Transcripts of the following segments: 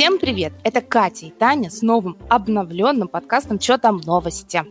Всем привет! Это Катя и Таня с новым обновленным подкастом «Чё там новости?».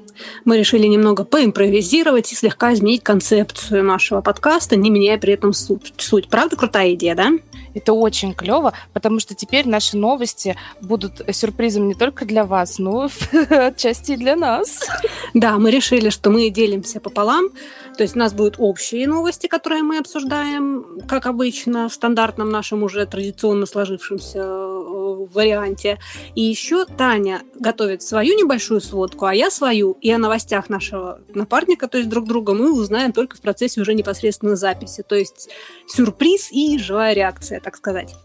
Мы решили немного поимпровизировать и слегка изменить концепцию нашего подкаста, не меняя при этом суть. Правда крутая идея, да? Это очень клево, потому что теперь наши новости будут сюрпризом не только для вас, но отчасти и для нас. Да, мы решили, что мы делимся пополам. То есть у нас будут общие новости, которые мы обсуждаем, как обычно, в стандартном нашем уже традиционно сложившемся э, варианте. И еще Таня готовит свою небольшую сводку, а я свою. И о новостях нашего напарника, то есть друг друга, мы узнаем только в процессе уже непосредственно записи. То есть сюрприз и живая реакция, так сказать.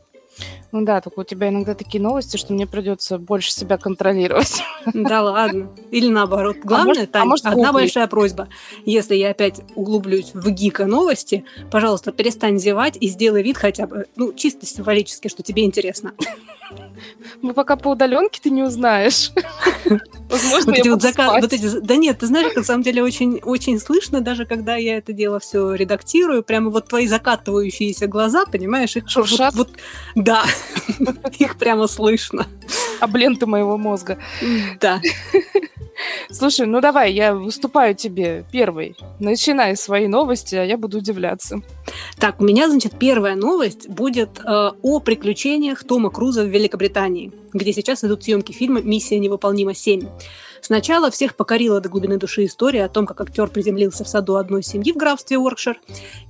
Ну да, только у тебя иногда такие новости, что мне придется больше себя контролировать. Да ладно. Или наоборот. А Главное, а Тань, а может, одна большая просьба. Если я опять углублюсь в гика новости, пожалуйста, перестань зевать и сделай вид хотя бы, ну, чисто символически, что тебе интересно. Мы пока по удаленке ты не узнаешь. Возможно, вот эти вот заказ, вот эти, да нет, ты знаешь, на самом деле очень, очень слышно, даже когда я это дело все редактирую, прямо вот твои закатывающиеся глаза, понимаешь, их шуршат. Вот, вот, да, их прямо слышно. Об ленты моего мозга. Да. Слушай, ну давай, я выступаю тебе первой. Начинай свои новости, а я буду удивляться. Так, у меня, значит, первая новость будет э, о приключениях Тома Круза в Великобритании, где сейчас идут съемки фильма «Миссия невыполнима 7». Сначала всех покорила до глубины души история о том, как актер приземлился в саду одной семьи в графстве Уоркшир,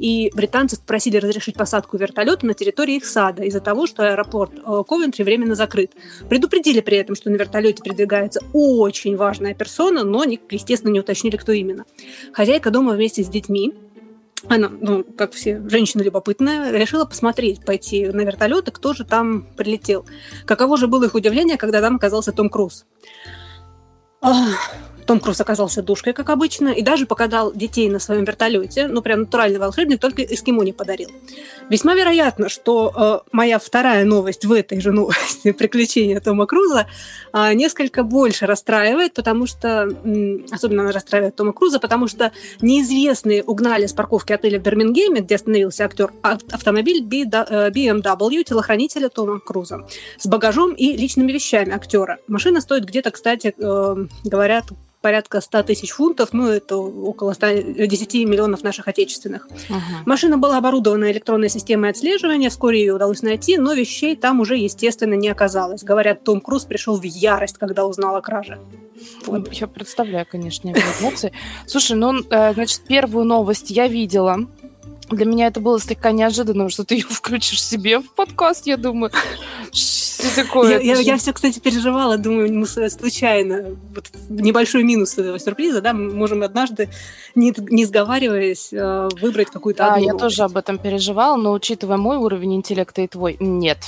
и британцев просили разрешить посадку вертолета на территории их сада из-за того, что аэропорт э, Ковентри временно закрыт. Предупредили при этом, что на вертолете передвигается очень важная персона, но, естественно, не уточнили, кто именно. Хозяйка дома вместе с детьми она, ну, как все женщины любопытная, решила посмотреть, пойти на вертолет, и кто же там прилетел. Каково же было их удивление, когда там оказался Том Круз. Том Круз оказался душкой, как обычно, и даже покатал детей на своем вертолете. Ну, прям натуральный волшебник, только эскимо не подарил. Весьма вероятно, что э, моя вторая новость в этой же новости приключения Тома Круза э, несколько больше расстраивает, потому что, э, особенно она расстраивает Тома Круза, потому что неизвестные угнали с парковки отеля в Бирмингеме, где остановился актер, автомобиль BMW э, телохранителя Тома Круза с багажом и личными вещами актера. Машина стоит где-то, кстати, э, говорят, порядка 100 тысяч фунтов, ну, это около 110 миллионов наших отечественных. Ага. Машина была оборудована электронной системой отслеживания, вскоре ее удалось найти, но вещей там уже, естественно, не оказалось. Говорят, Том Круз пришел в ярость, когда узнал о краже. Вот. Я представляю, конечно, его эмоции. Слушай, ну, э, значит, первую новость я видела. Для меня это было слегка неожиданно, что ты ее включишь себе в подкаст, я думаю. Что такое? Я, я, я все, кстати, переживала, думаю, мы случайно, вот небольшой минус этого сюрприза, да, мы можем однажды, не, не сговариваясь, э, выбрать какую-то одну. А, я тоже об этом переживала, но учитывая мой уровень интеллекта и твой, нет.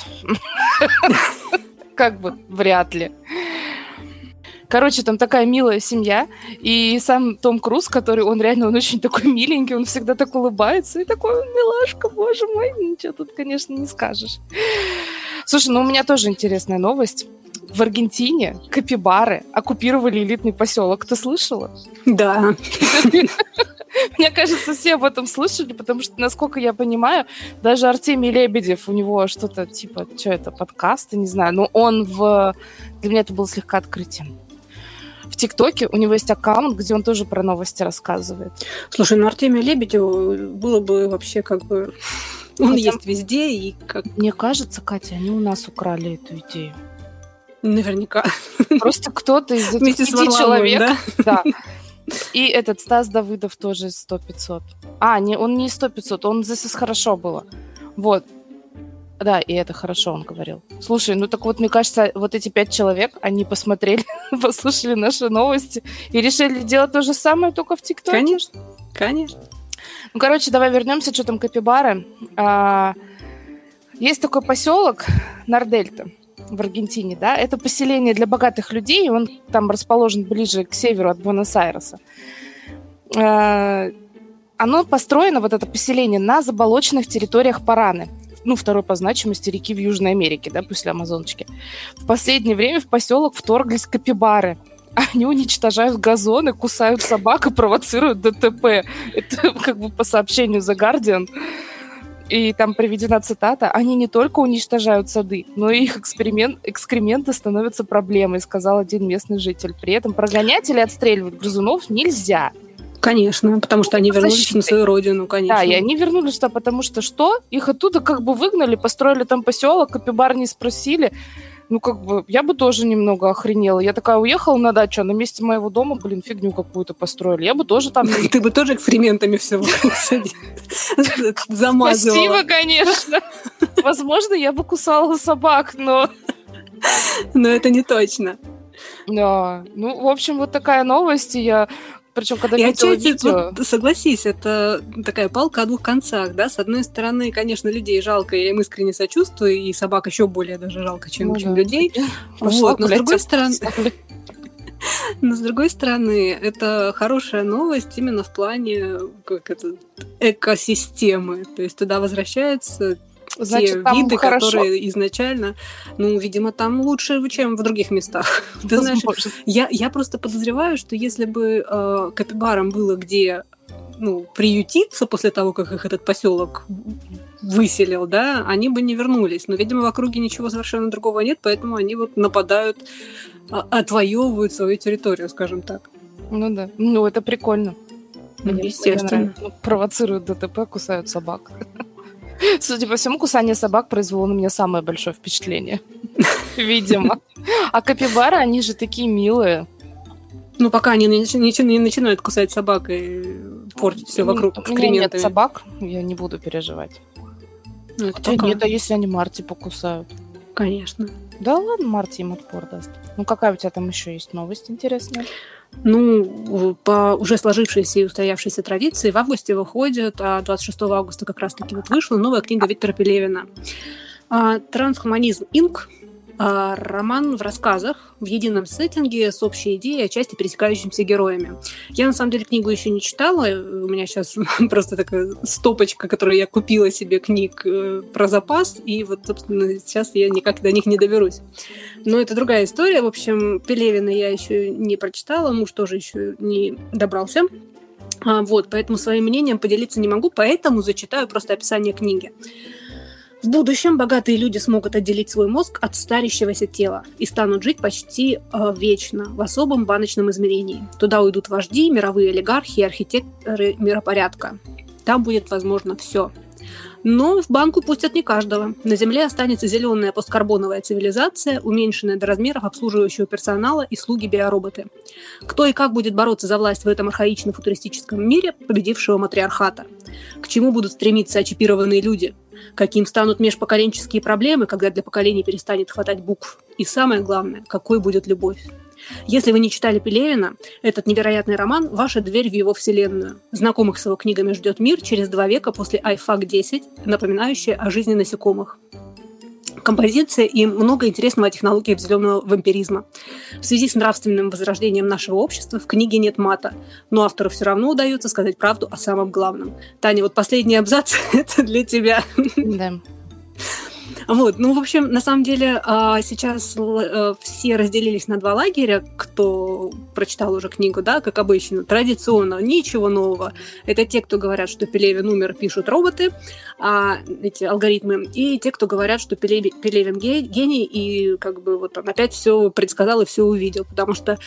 Как бы вряд ли. Короче, там такая милая семья, и сам Том Круз, который, он реально, он очень такой миленький, он всегда так улыбается, и такой милашка, боже мой, ничего тут, конечно, не скажешь. Слушай, ну у меня тоже интересная новость. В Аргентине капибары оккупировали элитный поселок. Ты слышала? Да. Мне кажется, все об этом слышали, потому что, насколько я понимаю, даже Артемий Лебедев, у него что-то типа, что это, подкасты, не знаю, но он в... Для меня это было слегка открытием в ТикТоке у него есть аккаунт, где он тоже про новости рассказывает. Слушай, ну Артемию Лебедеву было бы вообще как бы... Он Хотя... есть везде и как... Мне кажется, Катя, они у нас украли эту идею. Наверняка. Просто кто-то из этих пяти человек... Да? да. И этот Стас Давыдов тоже 100-500. А, не, он не 100-500, он здесь хорошо было. Вот. Да, и это хорошо, он говорил. Слушай, ну так вот, мне кажется, вот эти пять человек, они посмотрели, послушали наши новости и решили делать то же самое, только в ТикТоке. Конечно, конечно. Ну, короче, давай вернемся, что там Капибары. А, есть такой поселок Нардельта в Аргентине, да, это поселение для богатых людей, он там расположен ближе к северу от Буэнос-Айреса. А, оно построено, вот это поселение, на заболоченных территориях Параны ну, второй по значимости реки в Южной Америке, да, после Амазоночки. В последнее время в поселок вторглись капибары. Они уничтожают газоны, кусают собак и провоцируют ДТП. Это как бы по сообщению The Guardian. и там приведена цитата, они не только уничтожают сады, но и их эксперимент, экскременты становятся проблемой, сказал один местный житель. При этом прогонять или отстреливать грызунов нельзя. Конечно, потому что они вернулись защитой. на свою родину, конечно. Да, и они вернулись туда, потому что что? Их оттуда как бы выгнали, построили там поселок, капибар не спросили ну, как бы, я бы тоже немного охренела. Я такая уехала на дачу, а на месте моего дома, блин, фигню какую-то построили. Я бы тоже там... Ты бы тоже экспериментами все замазывала. Спасибо, конечно. Возможно, я бы кусала собак, но... Но это не точно. Да, ну, в общем, вот такая новость, и я причем, когда и отчасти, видео... вот, согласись, это такая палка о двух концах, да? С одной стороны, конечно, людей жалко, я им искренне сочувствую, и собак еще более даже жалко, чем, ну, чем да. людей. Пошла, вот, но с другой стороны... Но с другой стороны, это хорошая новость именно в плане как это, экосистемы. То есть туда возвращается Значит, те виды, хорошо. которые изначально, ну, видимо, там лучше, чем в других местах. Ты знаешь, я, я просто подозреваю, что если бы э, капибарам было где ну, приютиться после того, как их этот поселок выселил, да, они бы не вернулись. Но, видимо, в округе ничего совершенно другого нет, поэтому они вот нападают, а, отвоевывают свою территорию, скажем так. Ну да. Ну, это прикольно. Мне, Естественно. Мне провоцируют ДТП, кусают собак. Судя по всему, кусание собак произвело на меня самое большое впечатление. Видимо. А капибары, они же такие милые. Ну, пока они не, не, не начинают кусать собак и портить все вокруг У меня нет собак, я не буду переживать. Ну, Хотя пока. нет, а если они Марти покусают? Конечно. Да ладно, Марти им отпор даст. Ну, какая у тебя там еще есть новость интересная? Ну, по уже сложившейся и устоявшейся традиции в августе выходит, а 26 августа как раз-таки вот вышла новая книга Виктора Пелевина. А, «Трансхуманизм Инк. А, роман в рассказах, в едином сеттинге, с общей идеей, отчасти пересекающимися героями. Я, на самом деле, книгу еще не читала. У меня сейчас просто такая стопочка, которую я купила себе книг э, про запас, и вот, собственно, сейчас я никак до них не доберусь. Но это другая история. В общем, Пелевина я еще не прочитала, муж тоже еще не добрался. А, вот, поэтому своим мнением поделиться не могу, поэтому зачитаю просто описание книги. В будущем богатые люди смогут отделить свой мозг от старящегося тела и станут жить почти э, вечно в особом баночном измерении. Туда уйдут вожди, мировые олигархи и архитекторы миропорядка. Там будет возможно все. Но в банку пустят не каждого. На Земле останется зеленая посткарбоновая цивилизация, уменьшенная до размеров обслуживающего персонала и слуги-биороботы. Кто и как будет бороться за власть в этом архаично-футуристическом мире победившего матриархата? К чему будут стремиться очипированные люди? Каким станут межпоколенческие проблемы, когда для поколений перестанет хватать букв? И самое главное, какой будет любовь? Если вы не читали Пелевина, этот невероятный роман – ваша дверь в его вселенную. Знакомых с его книгами ждет мир через два века после iFAC-10, напоминающая о жизни насекомых композиция и много интересного о технологиях зеленого вампиризма. В связи с нравственным возрождением нашего общества в книге нет мата, но автору все равно удается сказать правду о самом главном. Таня, вот последний абзац – это для тебя. Да. Вот, ну, в общем, на самом деле а, сейчас э, все разделились на два лагеря, кто прочитал уже книгу, да, как обычно, традиционно, ничего нового. Это те, кто говорят, что Пелевин умер, пишут роботы, а, эти алгоритмы, и те, кто говорят, что Пелевин, гений, и как бы вот он опять все предсказал и все увидел, потому что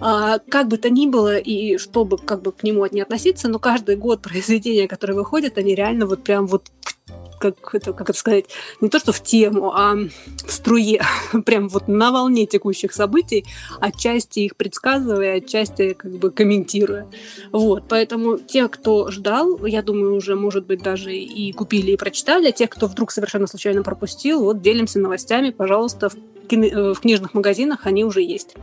а, как бы то ни было, и чтобы как бы к нему не относиться, но каждый год произведения, которые выходят, они реально вот прям вот как это, как это сказать, не то что в тему, а в струе, прям вот на волне текущих событий, отчасти их предсказывая, отчасти как бы комментируя. Вот, поэтому те, кто ждал, я думаю, уже, может быть, даже и купили, и прочитали, а те, кто вдруг совершенно случайно пропустил, вот делимся новостями, пожалуйста, в, кни- э, в книжных магазинах они уже есть.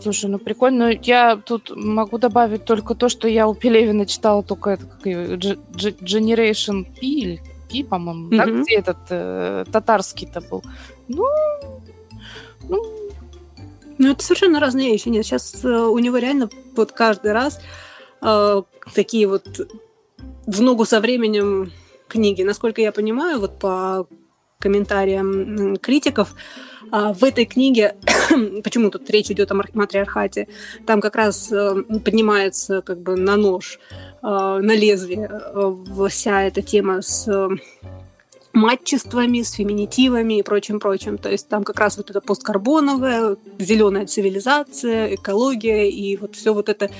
Слушай, ну прикольно. Я тут могу добавить только то, что я у Пелевина читала только это, как Generation P или P, по-моему, mm-hmm. да, где этот э, татарский-то был. Ну, ну, ну, это совершенно разные вещи. Нет, сейчас э, у него реально вот каждый раз э, такие вот в ногу со временем книги. Насколько я понимаю, вот по комментариям критиков, а в этой книге, почему тут речь идет о матриархате, там как раз э, поднимается как бы на нож на лезвие вся эта тема с матчествами, с феминитивами и прочим-прочим. То есть там как раз вот это посткарбоновая, зеленая цивилизация, экология и вот все вот это,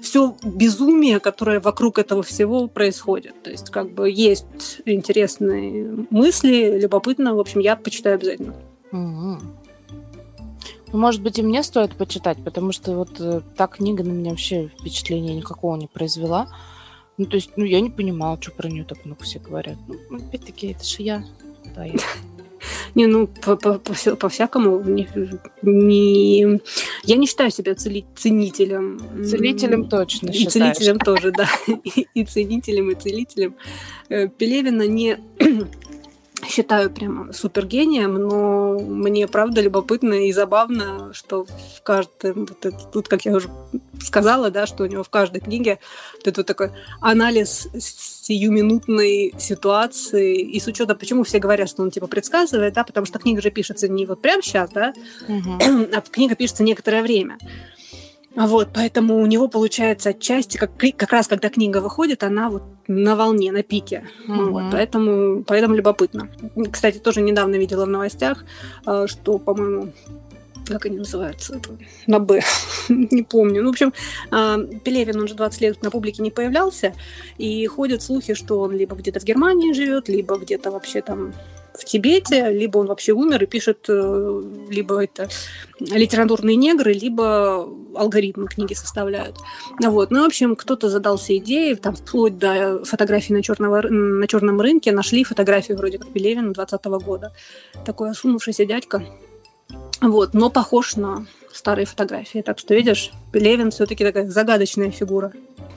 все безумие, которое вокруг этого всего происходит. То есть как бы есть интересные мысли, любопытно. В общем, я почитаю обязательно. Угу. Может быть, и мне стоит почитать, потому что вот э, та книга на меня вообще впечатления никакого не произвела. Ну, то есть, ну, я не понимала, что про нее так много все говорят. Ну, опять-таки, это же я. Да, я. Не, ну, по-всякому. Не, не, я не считаю себя цели, ценителем. Целителем точно И считаешь. целителем тоже, да. И, и ценителем, и целителем. Э, Пелевина не считаю прямо супергением, но мне правда любопытно и забавно, что в каждом, вот это, тут, как я уже сказала, да, что у него в каждой книге вот этот вот такой анализ сиюминутной ситуации, и с учетом, почему все говорят, что он типа предсказывает, да, потому что книга же пишется не вот прямо сейчас, да, угу. а книга пишется некоторое время. Вот, поэтому у него получается отчасти, как, как раз когда книга выходит, она вот на волне, на пике. Mm-hmm. Вот, поэтому, поэтому любопытно. Кстати, тоже недавно видела в новостях, э, что, по-моему, как они называются, на Б, не помню. Ну, в общем, э, Пелевин, он же 20 лет на публике не появлялся, и ходят слухи, что он либо где-то в Германии живет, либо где-то вообще там в Тибете, либо он вообще умер и пишет э, либо это литературные негры, либо алгоритмы книги составляют. Вот. Ну, в общем, кто-то задался идеей, там, вплоть до фотографий на, черного, на черном рынке, нашли фотографии вроде как Пелевина 20 года. Такой осунувшийся дядька. Вот, но похож на старые фотографии. Так что, видишь, Пелевин все-таки такая загадочная фигура.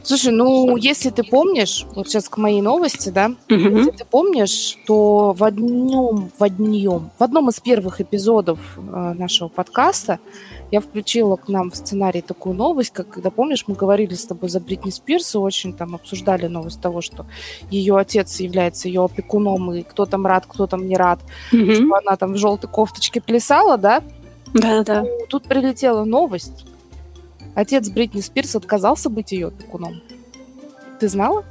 Слушай, ну, если ты помнишь, вот сейчас к моей новости, да, угу. если ты помнишь, то в одном, в одном, в одном из первых эпизодов э, нашего подкаста я включила к нам в сценарий такую новость, как, когда, помнишь, мы говорили с тобой за Бритни Спирс и очень там обсуждали новость того, что ее отец является ее опекуном, и кто там рад, кто там не рад, угу. что она там в желтой кофточке плясала, да? Да-да. Ну, тут прилетела новость. Отец Бритни Спирс отказался быть ее опекуном. Ты знала?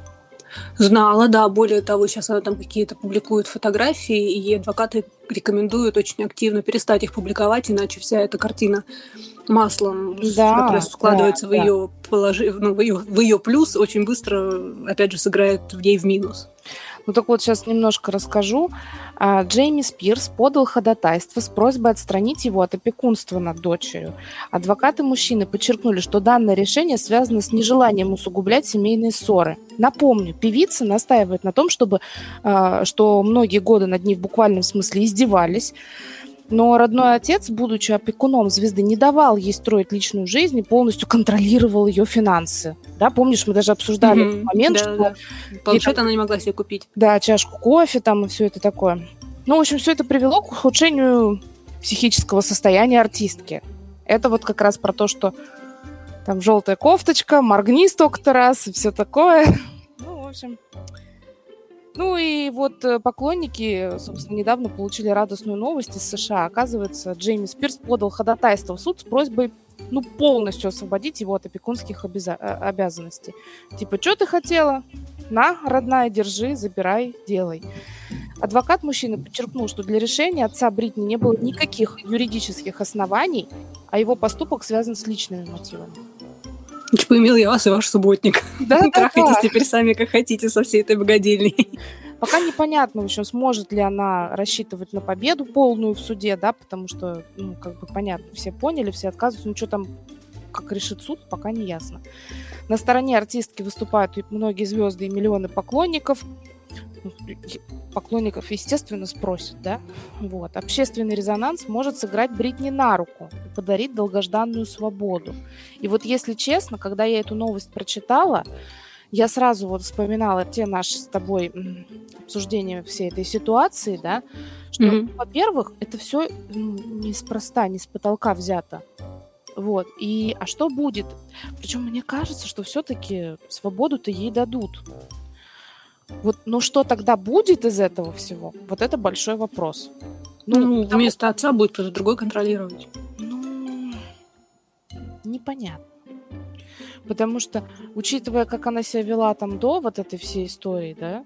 Знала, да. Более того, сейчас она там какие-то публикует фотографии, и адвокаты рекомендуют очень активно перестать их публиковать, иначе вся эта картина маслом, да, которая складывается да, в, да. Ее положи... ну, в, ее, в ее плюс, очень быстро, опять же, сыграет в ней в минус. Ну так вот, сейчас немножко расскажу. А, Джейми Спирс подал ходатайство с просьбой отстранить его от опекунства над дочерью. Адвокаты мужчины подчеркнули, что данное решение связано с нежеланием усугублять семейные ссоры. Напомню, певица настаивает на том, чтобы, а, что многие годы над ней в буквальном смысле издевались, но родной отец, будучи опекуном звезды, не давал ей строить личную жизнь и полностью контролировал ее финансы. Да, помнишь, мы даже обсуждали mm-hmm. этот момент, да, что... Да. Планшет она не могла себе купить. Да, чашку кофе там и все это такое. Ну, в общем, все это привело к ухудшению психического состояния артистки. Это вот как раз про то, что там желтая кофточка, моргни столько-то раз и все такое. Ну, в общем, ну и вот э, поклонники, собственно, недавно получили радостную новость из США. Оказывается, Джейми Спирс подал ходатайство в суд с просьбой ну, полностью освободить его от опекунских обяза- э, обязанностей. Типа, что ты хотела? На, родная, держи, забирай, делай. Адвокат мужчины подчеркнул, что для решения отца Бритни не было никаких юридических оснований, а его поступок связан с личными мотивами. Типа имел я вас и ваш субботник. Да, Трахайтесь теперь сами, как хотите, со всей этой богадельней. Пока непонятно, в общем, сможет ли она рассчитывать на победу полную в суде, да, потому что, ну, как бы понятно, все поняли, все отказываются, ну, что там, как решит суд, пока не ясно. На стороне артистки выступают многие звезды и миллионы поклонников поклонников, естественно, спросят, да? Вот. Общественный резонанс может сыграть Бритни на руку и подарить долгожданную свободу. И вот, если честно, когда я эту новость прочитала, я сразу вот вспоминала те наши с тобой обсуждения всей этой ситуации, да, что, mm-hmm. во-первых, это все неспроста, не с потолка взято. Вот. И, а что будет? Причем мне кажется, что все-таки свободу-то ей дадут. Вот, ну что тогда будет из этого всего? Вот это большой вопрос. Ну, ну потому... вместо отца будет кто-то другой контролировать. Ну, непонятно. Потому что, учитывая, как она себя вела там до вот этой всей истории, да,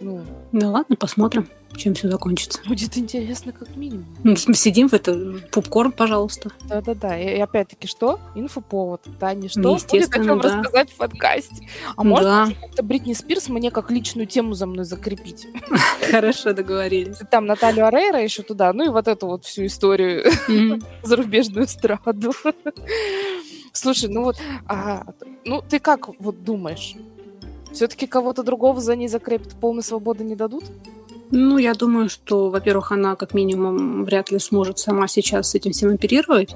ну... Да ладно, посмотрим чем все закончится. Будет интересно, как минимум. Ну, сидим в это, попкорн, пожалуйста. Да-да-да. И, и опять-таки, что? Инфоповод. Да, не что. Будет о да. рассказать в подкасте. А да. можно как-то Бритни Спирс мне как личную тему за мной закрепить? Хорошо, договорились. Там Наталью Арейра еще туда, ну и вот эту вот всю историю зарубежную эстраду. Слушай, ну вот, а, ну ты как вот думаешь? Все-таки кого-то другого за ней закрепят, полной свободы не дадут? Ну, я думаю, что, во-первых, она как минимум вряд ли сможет сама сейчас с этим всем оперировать.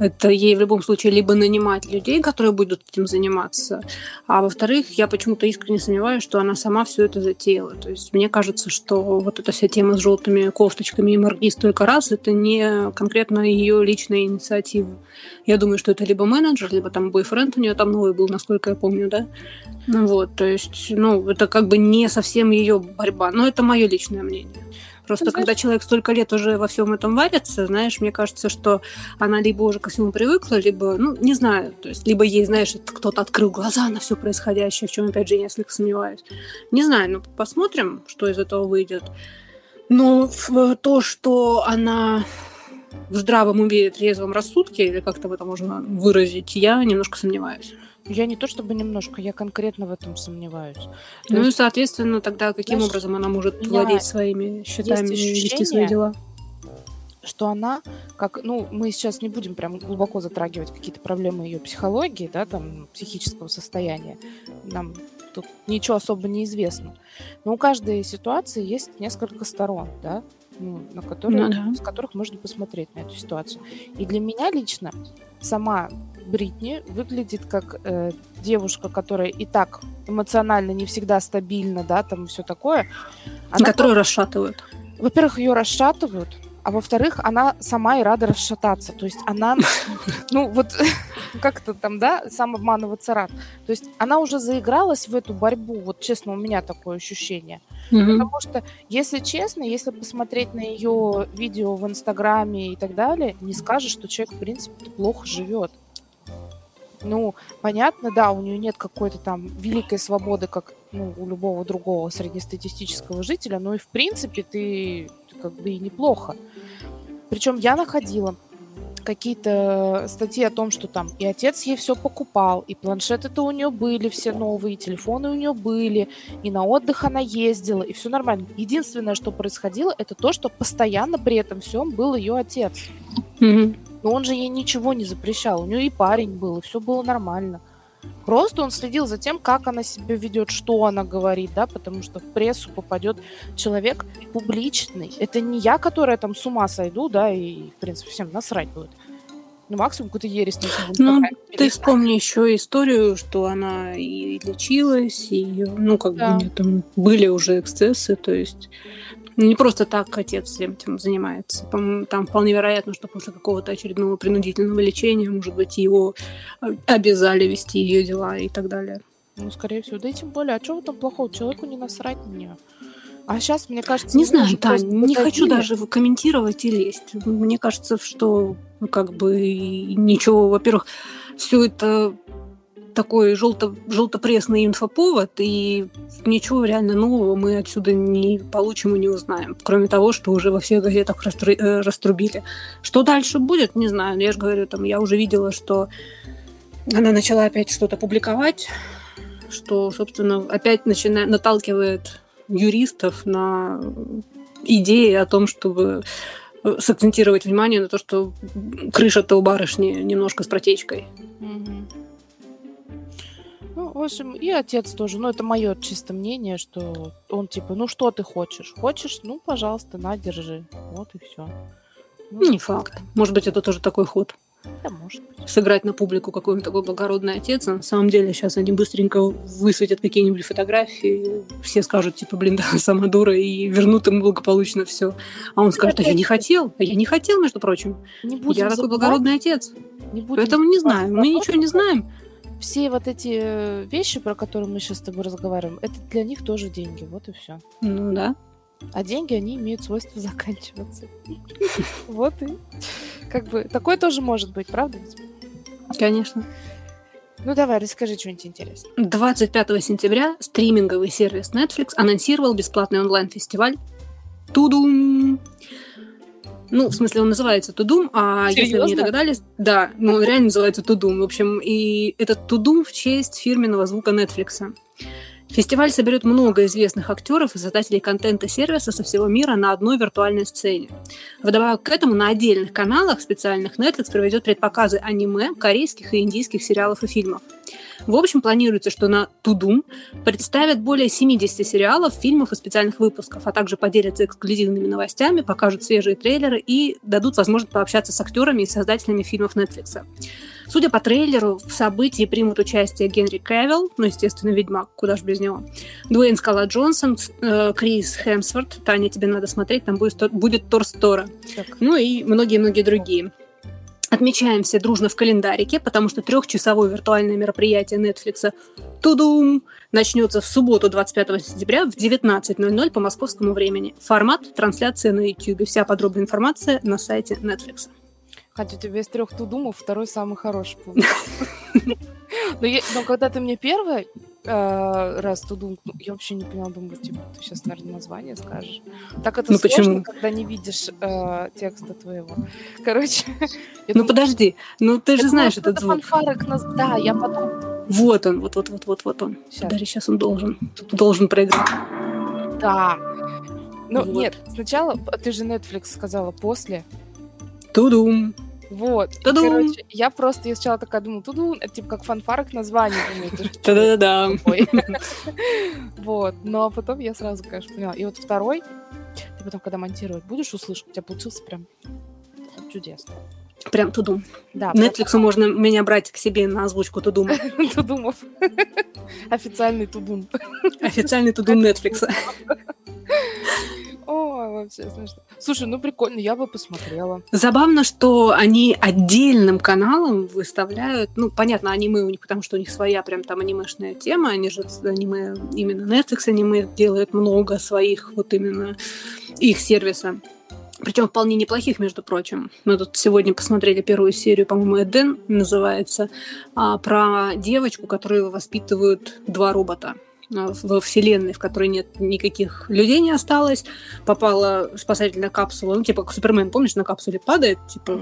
Это ей в любом случае либо нанимать людей, которые будут этим заниматься, а во-вторых, я почему-то искренне сомневаюсь, что она сама все это затеяла. То есть мне кажется, что вот эта вся тема с желтыми кофточками и морги столько раз, это не конкретно ее личная инициатива. Я думаю, что это либо менеджер, либо там бойфренд у нее там новый был, насколько я помню, да. Ну вот, то есть, ну, это как бы не совсем ее борьба, но это мое личное мнение. Просто знаешь... когда человек столько лет уже во всем этом варится, знаешь, мне кажется, что она либо уже ко всему привыкла, либо, ну, не знаю, то есть, либо ей, знаешь, кто-то открыл глаза на все происходящее, в чем, опять же, я несколько сомневаюсь. Не знаю, ну, посмотрим, что из этого выйдет. Но то, что она в здравом уме, трезвом рассудке, или как-то это можно выразить, я немножко сомневаюсь. Я не то чтобы немножко, я конкретно в этом сомневаюсь. То ну и, соответственно, тогда каким знаешь, образом она может владеть своими счетами и вести свои дела? Что она, как, ну, мы сейчас не будем прям глубоко затрагивать какие-то проблемы ее психологии, да, там, психического состояния. Нам тут ничего особо не известно. Но у каждой ситуации есть несколько сторон, да, ну, на которые, ну, да. с которых можно посмотреть на эту ситуацию. И для меня лично сама Бритни выглядит как э, девушка, которая и так эмоционально не всегда стабильна, да, там все такое. Она Которую расшатывают. Во-первых, ее расшатывают, а во-вторых, она сама и рада расшататься. То есть она, ну вот как-то там, да, сам обманываться рад. То есть она уже заигралась в эту борьбу. Вот честно, у меня такое ощущение. Mm-hmm. Потому что, если честно, если посмотреть на ее видео в Инстаграме и так далее, не скажешь, что человек, в принципе, плохо живет. Ну, понятно, да, у нее нет какой-то там великой свободы, как ну, у любого другого среднестатистического жителя, но и в принципе ты, ты как бы и неплохо. Причем я находила какие-то статьи о том, что там и отец ей все покупал, и планшеты-то у нее были все новые, и телефоны у нее были, и на отдых она ездила, и все нормально. Единственное, что происходило, это то, что постоянно при этом всем был ее отец. Mm-hmm. Но он же ей ничего не запрещал. У нее и парень был, и все было нормально. Просто он следил за тем, как она себя ведет, что она говорит, да, потому что в прессу попадет человек публичный. Это не я, которая там с ума сойду, да, и, в принципе, всем насрать будет. Ну, максимум какую-то ересь Ну, ты вспомни еще историю, что она и лечилась, и, ну, как да. бы у нее там были уже эксцессы, то есть не просто так отец этим занимается. Там вполне вероятно, что после какого-то очередного принудительного лечения, может быть, его э, обязали вести ее дела и так далее. Ну, скорее всего. Да и тем более, а что там плохого? Человеку не насрать на нее. А сейчас, мне кажется... Не знаю, Тань, не хочу даже комментировать и лезть. Мне кажется, что ну, как бы ничего, во-первых, все это такой желто, желтопресный инфоповод, и ничего реально нового мы отсюда не получим и не узнаем, кроме того, что уже во всех газетах растру, э, раструбили. Что дальше будет, не знаю. Я же говорю, там, я уже видела, что она начала опять что-то публиковать, что, собственно, опять начинает, наталкивает юристов на идеи о том, чтобы сакцентировать внимание на то, что крыша-то у барышни немножко с протечкой. Mm-hmm. Ну, в общем, и отец тоже. Ну, это мое чисто мнение, что он типа, ну что ты хочешь? Хочешь? Ну, пожалуйста, на, держи. Вот и все. Ну, не факт. Может быть, это тоже такой ход. Да, может быть. Сыграть на публику какой-нибудь такой благородный отец. А на самом деле сейчас они быстренько высветят какие-нибудь фотографии. Все скажут, типа, блин, да, сама дура, и вернут ему благополучно все. А он скажет, а я не хотел. А я не хотел, между прочим. Не будем я такой благородный отец. Не будем Поэтому не знаем. Мы ничего не знаем все вот эти э, вещи, про которые мы сейчас с тобой разговариваем, это для них тоже деньги, вот и все. Ну да. А деньги, они имеют свойство заканчиваться. Вот и как бы такое тоже может быть, правда? Конечно. Ну давай, расскажи что-нибудь интересное. 25 сентября стриминговый сервис Netflix анонсировал бесплатный онлайн-фестиваль Тудум. Ну, в смысле, он называется Тудум, а Серьезно? если вы не догадались, да, ну, он реально называется Тудум. В общем, и этот Тудум в честь фирменного звука Netflix. Фестиваль соберет много известных актеров и создателей контента сервиса со всего мира на одной виртуальной сцене. Вдобавок к этому на отдельных каналах специальных Netflix проведет предпоказы аниме, корейских и индийских сериалов и фильмов. В общем, планируется, что на Тудум представят более 70 сериалов, фильмов и специальных выпусков, а также поделятся эксклюзивными новостями, покажут свежие трейлеры и дадут возможность пообщаться с актерами и создателями фильмов Netflix. Судя по трейлеру, в событии примут участие Генри Кевилл, ну, естественно, Ведьмак, куда же без него, Дуэйн Скала Джонсон, э, Крис Хемсворт, Таня, тебе надо смотреть, там будет, будет Тор Стора, Так. ну и многие-многие другие. Отмечаем все дружно в календарике, потому что трехчасовое виртуальное мероприятие Netflix Тудум начнется в субботу 25 сентября в 19.00 по московскому времени. Формат трансляция на YouTube. Вся подробная информация на сайте Netflix. Хотя у тебя из трех тудумов второй самый хороший был. Но, я- но когда ты мне первый э, раз тудум, ну, я вообще не поняла, думаю, типа, ты сейчас, наверное, название скажешь. Так это Ну, сложно, почему? когда не видишь э, текста твоего. Короче, Ну думаю, подожди, ну ты же знаешь этот это звук. фанфары к нас- Да, я потом... Вот он, вот, вот, вот, вот, вот он. Щас. Даже сейчас он должен, должен проиграть. Да. Ну, Вот. нет, сначала, ты же Netflix сказала после. Тудум. Вот. Тудум. короче, я просто, я сначала такая думала, туду, это типа как фанфары к названию. Думаю, это ж Та-да-да. такой. Вот. Но потом я сразу, конечно, поняла. И вот второй, ты потом, когда монтировать будешь, услышать, у тебя получился прям чудесно. Прям Тудум. Да, Netflix можно меня брать к себе на озвучку Тудума. Тудумов. Официальный Тудум. Официальный Тудум Netflix. Вообще смешно. Слушай, ну прикольно, я бы посмотрела. Забавно, что они отдельным каналом выставляют, ну, понятно, аниме у них, потому что у них своя прям там анимешная тема, они же аниме, именно Netflix аниме делает много своих вот именно их сервиса. Причем вполне неплохих, между прочим. Мы тут сегодня посмотрели первую серию, по-моему, Эден называется, а, про девочку, которую воспитывают два робота во вселенной, в которой нет никаких людей не осталось, попала спасательная капсула, ну, типа как Супермен, помнишь, на капсуле падает, типа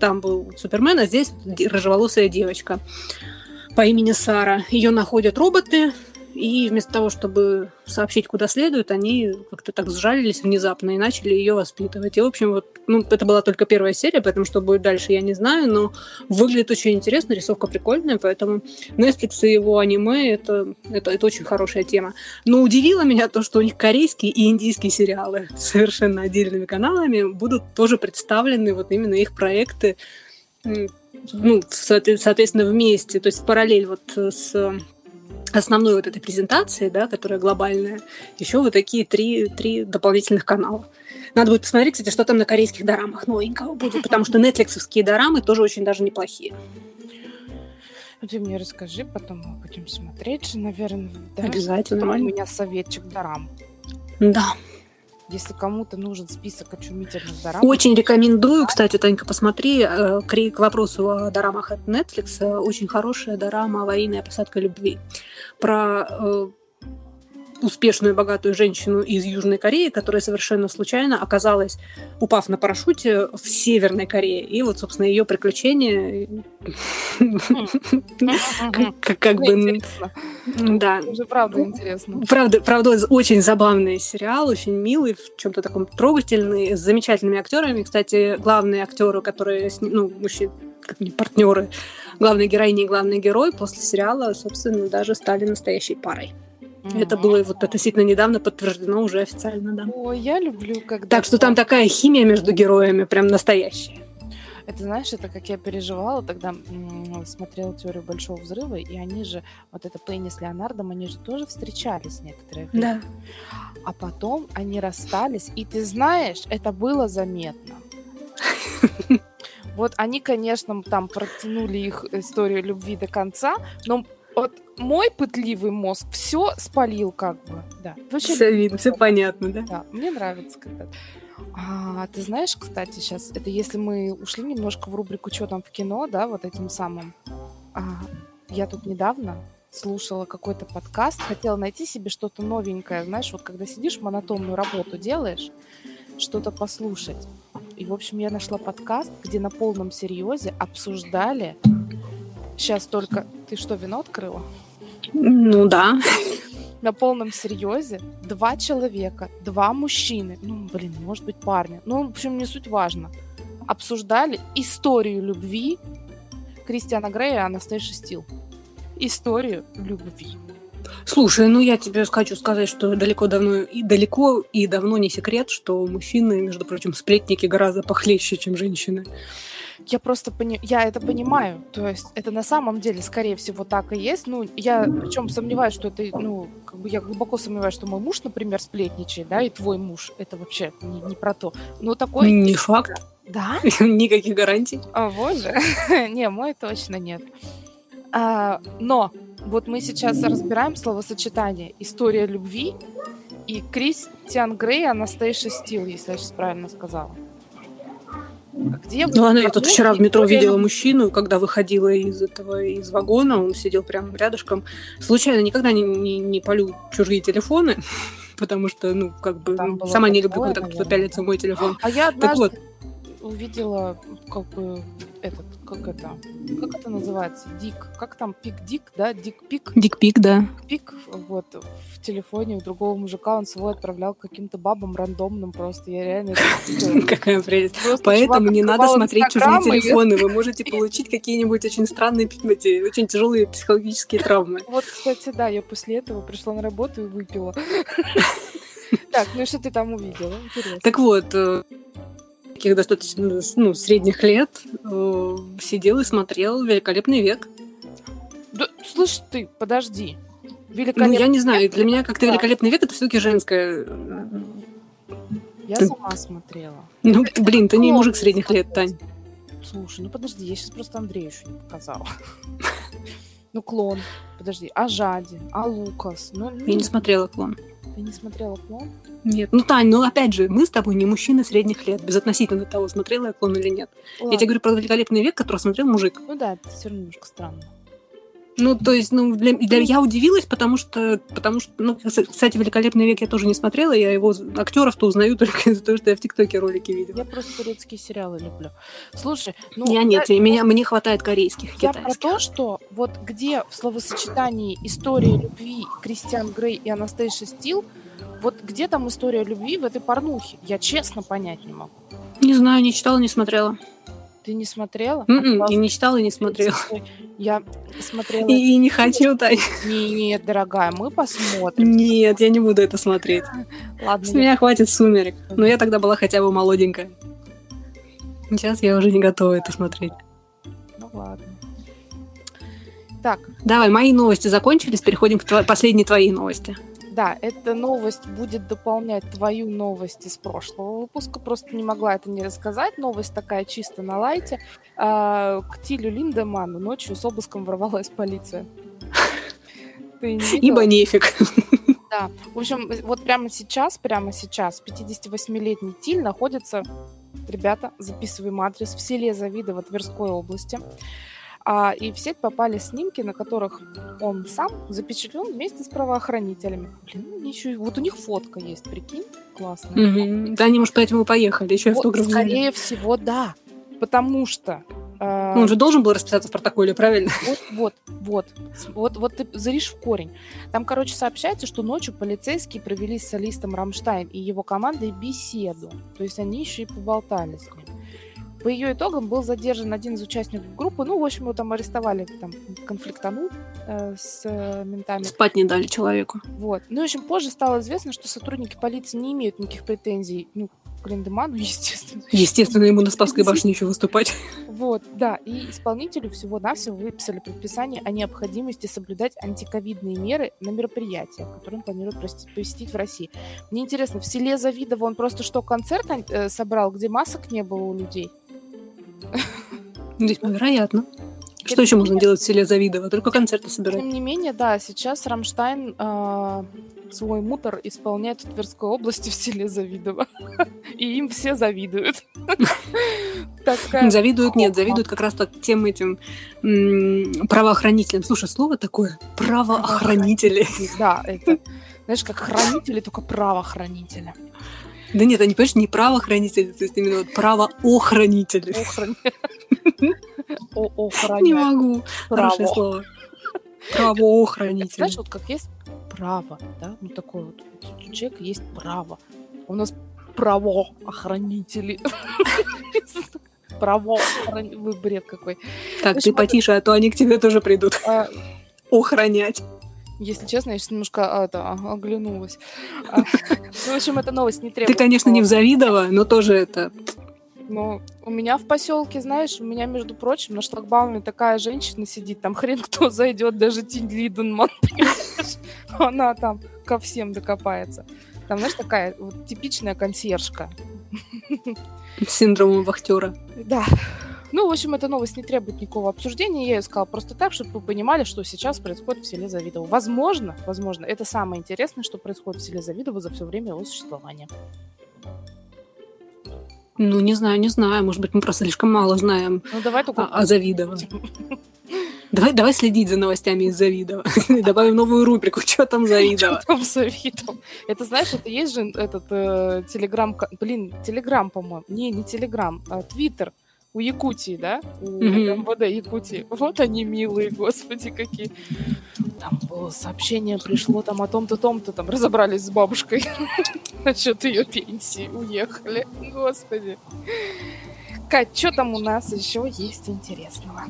там был Супермен, а здесь рыжеволосая девочка по имени Сара. Ее находят роботы, и вместо того, чтобы сообщить, куда следует, они как-то так сжалились внезапно и начали ее воспитывать. И, в общем, вот, ну, это была только первая серия, поэтому что будет дальше, я не знаю, но выглядит очень интересно, рисовка прикольная, поэтому Netflix и его аниме это, это, это очень хорошая тема. Но удивило меня то, что у них корейские и индийские сериалы совершенно отдельными каналами будут тоже представлены, вот именно их проекты, ну, соотве- соответственно, вместе, то есть в параллель вот с основной вот этой презентации, да, которая глобальная, еще вот такие три, три дополнительных канала. Надо будет посмотреть, кстати, что там на корейских дорамах новенького будет, потому что нетфликсовские дорамы тоже очень даже неплохие. Ну, Ты мне расскажи, потом мы будем смотреть наверное. Да? Обязательно. Потом У меня советчик дарам. Да. Если кому-то нужен список очумительных дарам, Очень рекомендую, кстати, Танька, посмотри, э, к вопросу о дорамах от Netflix, э, очень хорошая дорама «Аварийная посадка любви» про э, успешную богатую женщину из Южной Кореи, которая совершенно случайно оказалась, упав на парашюте в Северной Корее. И вот, собственно, ее приключения как, бы... Да, Уже правда интересно. Правда, правда, очень забавный сериал, очень милый, в чем-то таком трогательный, с замечательными актерами. Кстати, главные актеры, которые, ну, мужчины, как не партнеры, главная героиня и главный герой после сериала, собственно, даже стали настоящей парой. Это было вот относительно недавно подтверждено уже официально, да. Ой, я люблю, когда... Так что там такая химия между героями, прям настоящая. Это знаешь, это как я переживала тогда, смотрела «Теорию Большого Взрыва», и они же, вот это Пенни с Леонардом, они же тоже встречались некоторое время. А потом они расстались, и ты знаешь, это было заметно. Вот они, конечно, там протянули их историю любви до конца, но вот мой пытливый мозг все спалил как бы. Да. Вообще Все видно, все понятно, да? да, мне нравится когда. А, ты знаешь, кстати, сейчас, это если мы ушли немножко в рубрику «Что там в кино», да, вот этим самым. А, я тут недавно слушала какой-то подкаст, хотела найти себе что-то новенькое, знаешь, вот когда сидишь, монотонную работу делаешь, что-то послушать. И, в общем, я нашла подкаст, где на полном серьезе обсуждали... Сейчас только... Ты что, вино открыла? Ну да. На полном серьезе два человека, два мужчины, ну, блин, может быть, парня, ну, в общем, не суть важно, обсуждали историю любви Кристиана Грея и Анастейши Стил. Историю любви. Слушай, ну я тебе хочу сказать, что далеко давно и далеко и давно не секрет, что мужчины, между прочим, сплетники гораздо похлеще, чем женщины. Я просто пони... я это понимаю. То есть это на самом деле, скорее всего, так и есть. Ну, я причем сомневаюсь, что это, ну, как бы я глубоко сомневаюсь, что мой муж, например, сплетничает, да, и твой муж. Это вообще не, не про то. Ну, такой... Не факт. Да? Никаких гарантий. О, боже. не, мой точно нет. А, но вот мы сейчас разбираем словосочетание «история любви» и Кристиан Грей, Анастейша Стил, если я сейчас правильно сказала. Где ну, ладно, я тут вчера в метро видела мужчину, когда выходила из этого, из вагона, он сидел прямо рядышком. Случайно никогда не, не, не полю чужие телефоны, потому что, ну, как бы, сама не люблю, когда кто-то пялится в мой телефон. А я однажды так вот. увидела, как бы, этот, как это, как это называется, дик, как там, пик-дик, да, дик-пик? Дик-пик, да. Пик, вот, в телефоне у другого мужика он свой отправлял каким-то бабам рандомным просто, я реально... Какая прелесть. Поэтому не надо смотреть чужие телефоны, вы можете получить какие-нибудь очень странные, очень тяжелые психологические травмы. Вот, кстати, да, я после этого пришла на работу и выпила. Так, ну что ты там увидела? Интересно. Так вот, э, таких достаточно ну, средних лет э, сидел и смотрел «Великолепный век». Да, слышь ты, подожди. Ну, я не знаю, для меня как-то «Великолепный век» — это все-таки женское... Я сама смотрела. Ну, блин, ты не мужик средних лет, Тань. Слушай, ну подожди, я сейчас просто Андрею еще не показала. Ну, клон. Подожди, а Жади, а Лукас. Ну, я не смотрела клон. Ты не смотрела клон? Нет. Ну, Тань, ну опять же, мы с тобой не мужчины средних лет, безотносительно того, смотрела я клон или нет. Ладно. Я тебе говорю про великолепный век, который смотрел мужик. Ну да, это все равно немножко странно. Ну, то есть, ну, для, для, я удивилась, потому что, потому что, ну, кстати, «Великолепный век» я тоже не смотрела, я его актеров-то узнаю только из-за того, что я в ТикТоке ролики видела. Я просто турецкие сериалы люблю. Слушай, ну... Я нет, я, меня, мне хватает корейских, Я про то, что вот где в словосочетании история любви Кристиан Грей и Анастейша Стил, вот где там история любви в этой порнухе? Я честно понять не могу. Не знаю, не читала, не смотрела. Ты не смотрела? Mm-mm, я не читала и не смотрела. Я смотрела... И, и не хочу, Тань. Нет, дорогая, мы посмотрим. Нет, я не буду это смотреть. Ладно. С меня хватит сумерек. Но я тогда была хотя бы молоденькая. Сейчас я уже не готова это смотреть. Ну ладно. Так. Давай, мои новости закончились, переходим к тво- последней твоей новости. Да, эта новость будет дополнять твою новость из прошлого выпуска. Просто не могла это не рассказать. Новость такая чисто на лайте. А, к Тилю Линдеману ночью с обыском ворвалась полиция. Ты не Ибо нефиг. Да. В общем, вот прямо сейчас, прямо сейчас 58-летний Тиль находится, ребята, записываем адрес, в селе Завидово Тверской области. А, и в сеть попали снимки, на которых он сам запечатлен вместе с правоохранителями. Блин, ну, еще, вот у них фотка есть, прикинь, классная. Mm-hmm. Да, они, может, поэтому поехали, еще вот, автограф Скорее взяли. всего, да. Потому что а, ну, он же должен был расписаться в протоколе, правильно? Вот, вот, вот, вот, вот ты заришь в корень. Там, короче, сообщается, что ночью полицейские провели с солистом Рамштайн и его командой беседу. То есть они еще и поболтали с ним. По ее итогам был задержан один из участников группы. Ну, в общем, его там арестовали, там конфликтанул э, с э, ментами. Спать не дали человеку. Вот. Ну, в общем, позже стало известно, что сотрудники полиции не имеют никаких претензий ну, к Линдеману, естественно. Естественно, ему на Спасской башне еще выступать. Вот, да. И исполнителю всего-навсего выписали предписание о необходимости соблюдать антиковидные меры на мероприятия, которые он планирует посетить в России. Мне интересно, в селе Завидово он просто что, концерт э, собрал, где масок не было у людей? Весьма вероятно. Что еще можно делать в селе Завидово? Только концерты собирать. Тем не менее, да, сейчас Рамштайн э, свой мутор исполняет в Тверской области в селе Завидово. И им все завидуют. Завидуют, нет, завидуют как раз тем этим правоохранителям. Слушай, слово такое правоохранители. Да, это, знаешь, как хранители, только правоохранители. Да нет, они, понимаешь, не правоохранители, то есть именно вот правоохранители. Не могу. Хорошее слово. Правоохранитель. Знаешь, вот как есть право, да, ну такой вот, у человека есть право. У нас правоохранители. Право, вы бред какой. Так, ты потише, а то они к тебе тоже придут. А, Охранять. Если честно, я сейчас немножко а, оглянулась. Ну, в общем, эта новость не требует. Ты, конечно, не в Завидово, но тоже это ну, у меня в поселке, знаешь, у меня, между прочим, на шлагбауме такая женщина сидит, там хрен кто зайдет, даже Тинь Лиденман, она там ко всем докопается. Там, знаешь, такая вот типичная консьержка. С синдромом вахтера. Да. Ну, в общем, эта новость не требует никакого обсуждения. Я ее сказала просто так, чтобы вы понимали, что сейчас происходит в селе Завидово. Возможно, возможно, это самое интересное, что происходит в селе Завидово за все время его существования. Ну, не знаю, не знаю. Может быть, мы просто слишком мало знаем ну, давай только... о, о Завидово. Давай, давай следить за новостями из Завидова. Добавим новую рубрику. Что там Завидово? Что там Завидово? Это, знаешь, это есть же этот э, телеграм... Блин, телеграм, по-моему. Не, не телеграм, а твиттер у Якутии, да? У mm-hmm. МВД Якутии. Вот они милые, господи, какие. Там было сообщение, пришло там о том-то, том-то, там разобрались с бабушкой насчет ее пенсии, уехали. Господи. Кать, что там у нас еще есть интересного?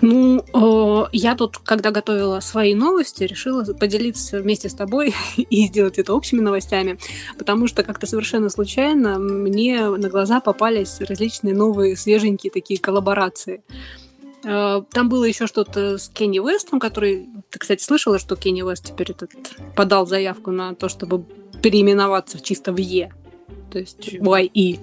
Ну, э, я тут, когда готовила свои новости, решила поделиться вместе с тобой и сделать это общими новостями, потому что как-то совершенно случайно мне на глаза попались различные новые свеженькие такие коллаборации. Э, там было еще что-то с Кенни Уэстом, который... Ты, кстати, слышала, что Кенни Уэст теперь этот, подал заявку на то, чтобы переименоваться чисто в Е, то есть YE.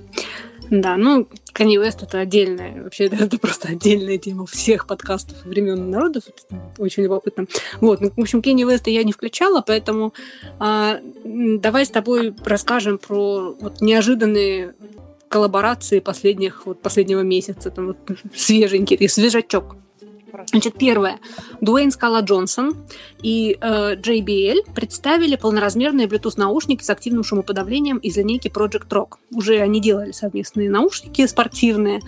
Да, ну, Kanye West это отдельная, вообще это, это просто отдельная тема всех подкастов времен народов, это очень любопытно. Вот, ну, в общем, Kanye West я не включала, поэтому а, давай с тобой расскажем про вот неожиданные коллаборации последних, вот последнего месяца, там вот свеженький, свежачок. Значит, первое. Дуэйн Скала Джонсон и э, JBL представили полноразмерные Bluetooth-наушники с активным шумоподавлением из линейки Project Rock. Уже они делали совместные наушники спортивные,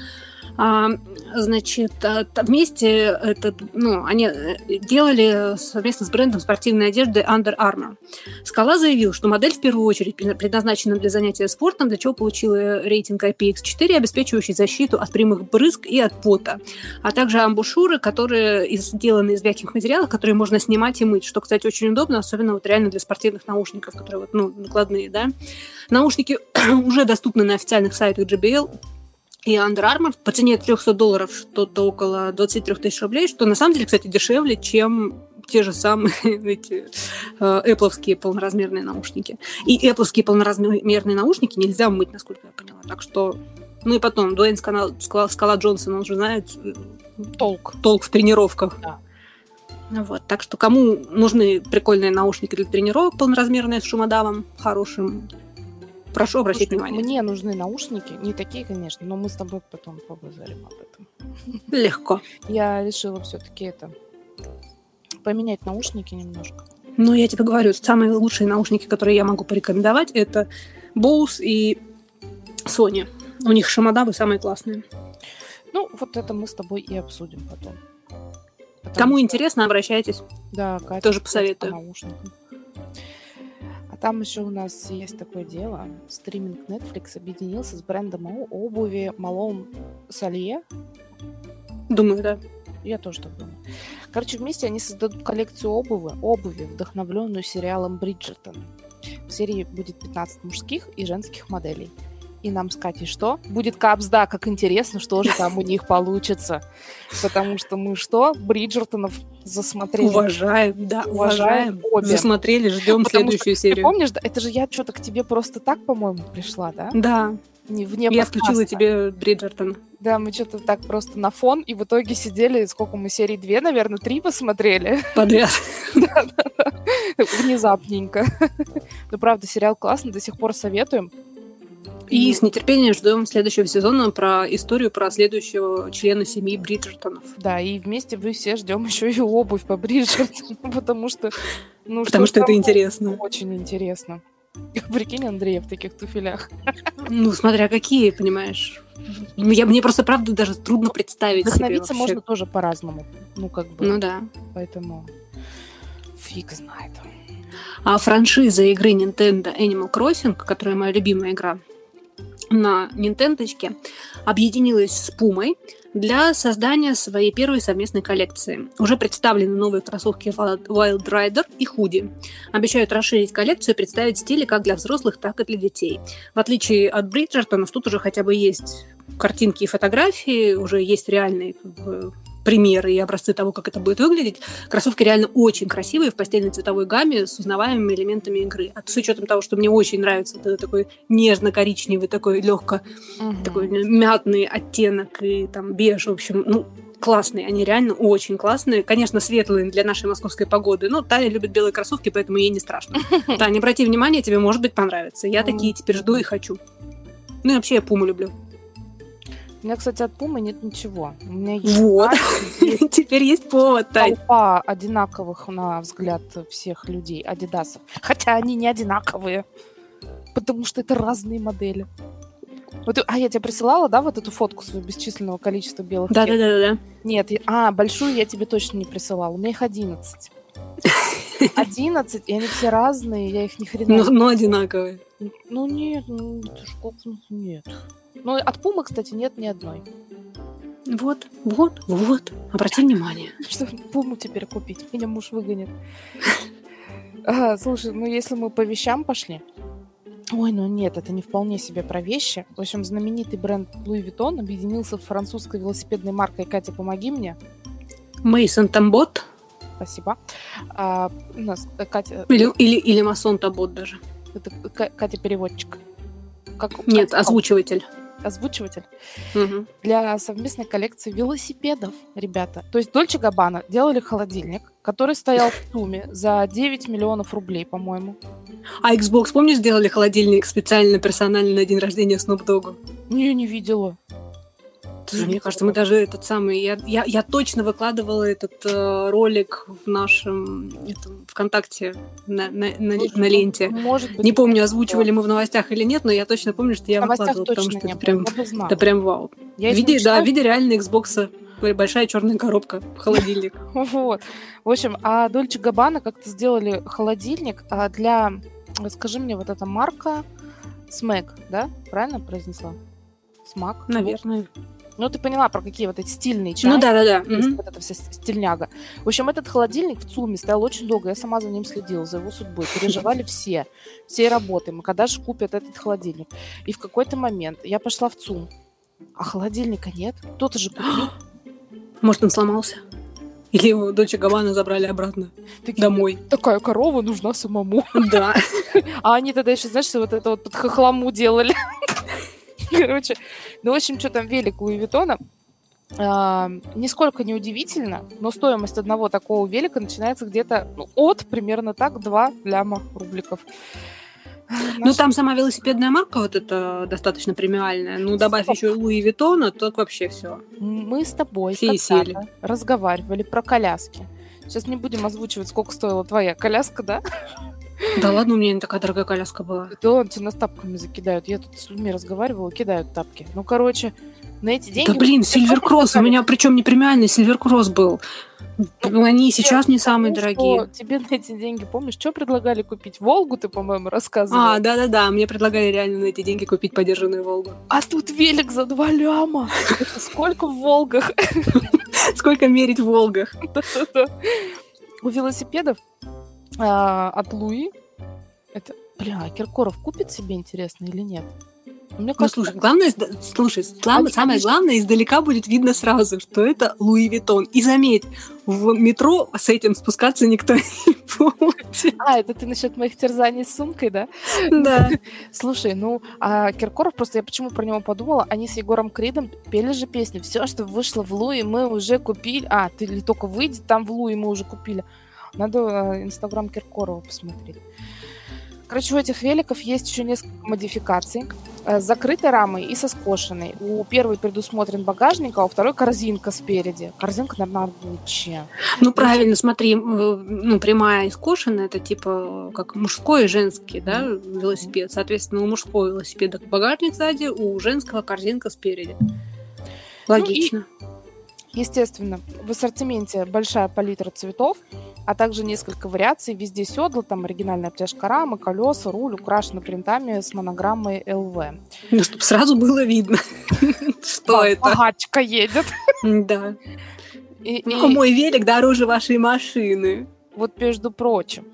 а, значит, а, вместе это, ну, они э, делали совместно с брендом спортивной одежды Under Armour. Скала заявил, что модель в первую очередь предназначена для занятия спортом, для чего получила рейтинг IPX4, обеспечивающий защиту от прямых брызг и от пота, а также амбушюры, которые сделаны из мягких материалов, которые можно снимать и мыть, что, кстати, очень удобно, особенно вот реально для спортивных наушников, которые вот, ну, накладные, да. Наушники уже доступны на официальных сайтах JBL, и Under Armour по цене 300 долларов что-то около 23 тысяч рублей, что на самом деле, кстати, дешевле, чем те же самые эти э, Apple полноразмерные наушники. И Apple полноразмерные наушники нельзя мыть, насколько я поняла. Так что... Ну и потом, Дуэйн Скала, Скала, Скала Джонсон, он же знает э, толк, толк в тренировках. Да. Ну вот, так что кому нужны прикольные наушники для тренировок полноразмерные с шумодавом хорошим, Прошу обратить Слушай, внимание. Мне нужны наушники, не такие, конечно, но мы с тобой потом побазарим об этом. Легко. Я решила все-таки это поменять наушники немножко. Ну, я тебе говорю, самые лучшие наушники, которые я могу порекомендовать, это Bose и Sony. У них шамадавы самые классные. Ну, вот это мы с тобой и обсудим потом. Потому Кому что... интересно, обращайтесь. Да, Катя. Тоже посоветую. Наушникам. Там еще у нас есть такое дело. Стриминг Netflix объединился с брендом обуви Malone Салье. Думаю, да. Я тоже так думаю. Короче, вместе они создадут коллекцию обуви, обуви, вдохновленную сериалом Бриджертон. В серии будет 15 мужских и женских моделей. И нам с Катей что? Будет капс, да, как интересно, что же там у них получится. Потому что мы что? Бриджертонов засмотрели. Уважаем, да, уважаем. Обе. Засмотрели, ждем Потому следующую что, серию. Ты помнишь, это же я что-то к тебе просто так, по-моему, пришла, да? Да. Не, вне я включила тебе Бриджертон. Да, мы что-то так просто на фон, и в итоге сидели, сколько мы серии, две, наверное, три посмотрели. Подряд. Внезапненько. Ну, правда, сериал классный, до сих пор советуем. И с нетерпением ждем следующего сезона про историю про следующего члена семьи Бриджертонов. Да, и вместе вы все ждем еще и обувь по Бриджертону, потому что... Ну, потому что, что это интересно. Очень интересно. Прикинь, Андрей, в таких туфелях. Ну, смотря какие, понимаешь. Я, мне просто, правда, даже трудно представить Вдохновиться себе можно тоже по-разному. Ну, как бы. Ну, да. Поэтому фиг знает. А франшиза игры Nintendo Animal Crossing, которая моя любимая игра на Nintendo, объединилась с Пумой для создания своей первой совместной коллекции. Уже представлены новые кроссовки Wild Rider и худи. Обещают расширить коллекцию и представить стили как для взрослых, так и для детей. В отличие от Бриджертонов, тут уже хотя бы есть картинки и фотографии, уже есть реальные примеры и образцы того, как это будет выглядеть. Кроссовки реально очень красивые в постельной цветовой гамме с узнаваемыми элементами игры. А с учетом того, что мне очень нравится это такой нежно-коричневый, такой легко, угу. такой мятный оттенок и там беж, в общем, ну, классные, они реально очень классные. Конечно, светлые для нашей московской погоды, но Таня любит белые кроссовки, поэтому ей не страшно. Таня, обрати внимание, тебе, может быть, понравится. Я такие теперь жду и хочу. Ну и вообще я Пуму люблю. У меня, кстати, от Пумы нет ничего. У меня есть вот. Теперь есть повод, Тань. Толпа одинаковых, на взгляд всех людей, адидасов. Хотя они не одинаковые. Потому что это разные модели. Вот, а я тебе присылала, да, вот эту фотку своего бесчисленного количества белых да, да, да, да. Нет, а, большую я тебе точно не присылала. У меня их 11. 11, и они все разные, я их ни хрена... Ну, ну одинаковые. Ну, нет, ну, это ж как... Нет. Ну, от Пумы, кстати, нет ни одной. Вот, вот, вот. Обрати внимание. Что Пуму теперь купить? Меня муж выгонит. А, слушай, ну если мы по вещам пошли, Ой, ну нет, это не вполне себе про вещи. В общем, знаменитый бренд Louis Vuitton объединился с французской велосипедной маркой Катя, помоги мне. Мейсон Тамбот. Спасибо. А, у нас э, Катя... Или, или, или Масон Табот даже. Это Катя переводчик. Как, Нет, как, озвучиватель озвучиватель, угу. для совместной коллекции велосипедов, ребята. То есть Дольче Габана делали холодильник, который стоял в сумме за 9 миллионов рублей, по-моему. А Xbox, помнишь, сделали холодильник специально, персонально на день рождения Snoop Dogg? Не, не видела. Мне кажется, мы даже этот самый... Я, я, я точно выкладывала этот э, ролик в нашем этом, ВКонтакте на, на, на, Слушай, на ленте. Может быть. Не помню, озвучивали мы в новостях или нет, но я точно помню, что я выкладывала, потому что это прям, это прям вау. Я в виде, да, в виде реальной Xbox большая черная коробка, холодильник. Вот. В общем, а Дольче Габана как-то сделали холодильник а для... Скажи мне, вот эта марка Смэк, да? Правильно произнесла? Смак? Наверное. Ну, ты поняла, про какие вот эти стильные чайки. Ну, да-да-да. Mm-hmm. Вот эта вся стильняга. В общем, этот холодильник в ЦУМе стоял очень долго. Я сама за ним следила, за его судьбой. Переживали все. Все работаем. Когда же купят этот холодильник? И в какой-то момент я пошла в ЦУМ, а холодильника нет. Кто-то же купил. Может, он сломался? Или его дочь Габана забрали обратно Такие, домой. Такая корова нужна самому. Да. А они тогда еще, знаешь, вот это вот под хохлому делали. Короче, ну, в общем, что там велик Луи Виттона, а, нисколько не удивительно, но стоимость одного такого велика начинается где-то ну, от примерно так 2 ляма рубликов. Ну, там сама велосипедная марка вот это достаточно премиальная. Ну, добавь еще Луи Виттона, то вообще все. Мы с тобой все сели. разговаривали про коляски. Сейчас не будем озвучивать, сколько стоила твоя коляска, да? Да ладно, у меня не такая дорогая коляска была. Да, тебя нас тапками закидают. Я тут с людьми разговаривала, кидают тапки. Ну, короче, на эти деньги... Да блин, Сильвер Кросс, у меня причем не премиальный Сильвер Кросс был. Ну, Они сейчас не самые дорогие. Тебе на эти деньги, помнишь, что предлагали купить? Волгу ты, по-моему, рассказывал. А, да-да-да, мне предлагали реально на эти деньги купить подержанную Волгу. А тут велик за два ляма. Сколько в Волгах? Сколько мерить в Волгах? У велосипедов а, от Луи. Это, бля, Киркоров купит себе, интересно, или нет? Мне кажется, ну, слушай, главное, слушай, самое, самое главное, издалека будет видно сразу, что это Louis Vuitton. И заметь, в метро с этим спускаться никто не будет. А, это ты насчет моих терзаний с сумкой, да? Да. Слушай, ну, а Киркоров, просто я почему про него подумала, они с Егором Кридом пели же песню «Все, что вышло в Луи, мы уже купили». А, ты ли только выйдет, там в Луи мы уже купили. Надо э, инстаграм Киркорова посмотреть. Короче, у этих великов есть еще несколько модификаций. Э, с закрытой рамой и со скошенной. У первой предусмотрен багажник, а у второй корзинка спереди. Корзинка, наверное, рабочая. Ну, правильно, смотри, ну, прямая и скошенная, это типа как мужской и женский, да, велосипед. Соответственно, у мужского велосипеда багажник сзади, у женского корзинка спереди. Логично. Ну, и Естественно, в ассортименте большая палитра цветов, а также несколько вариаций. Везде седла, там оригинальная обтяжка рамы, колеса, руль украшены принтами с монограммой ЛВ. Ну, чтобы сразу было видно, что это. Агачка едет. Да. Ну, мой велик дороже вашей машины. Вот, между прочим,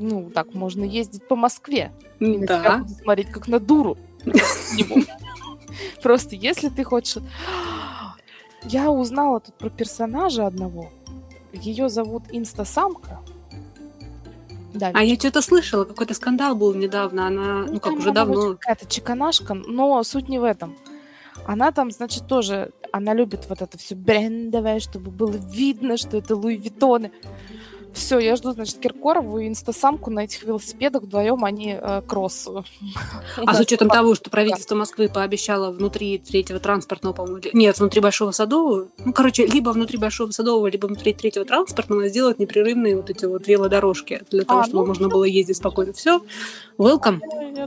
ну, так можно ездить по Москве. Да. Смотреть как на дуру. Просто если ты хочешь я узнала тут про персонажа одного. Ее зовут Инстасамка. Да, а я что-то слышала, какой-то скандал был недавно. Она, ну, ну как уже давно. Какая-то чеканашка, но суть не в этом. Она там, значит, тоже, она любит вот это все брендовое, чтобы было видно, что это Луи Виттоны. Все, я жду, значит, Киркорову и инстасамку на этих велосипедах. Вдвоем они э, кросс. А с учетом того, что правительство Москвы пообещало внутри третьего транспортного, по-моему, нет, внутри Большого Садового, ну, короче, либо внутри Большого Садового, либо внутри третьего транспортного сделать непрерывные вот эти вот велодорожки для того, а, чтобы ну, можно все. было ездить спокойно. Все, welcome.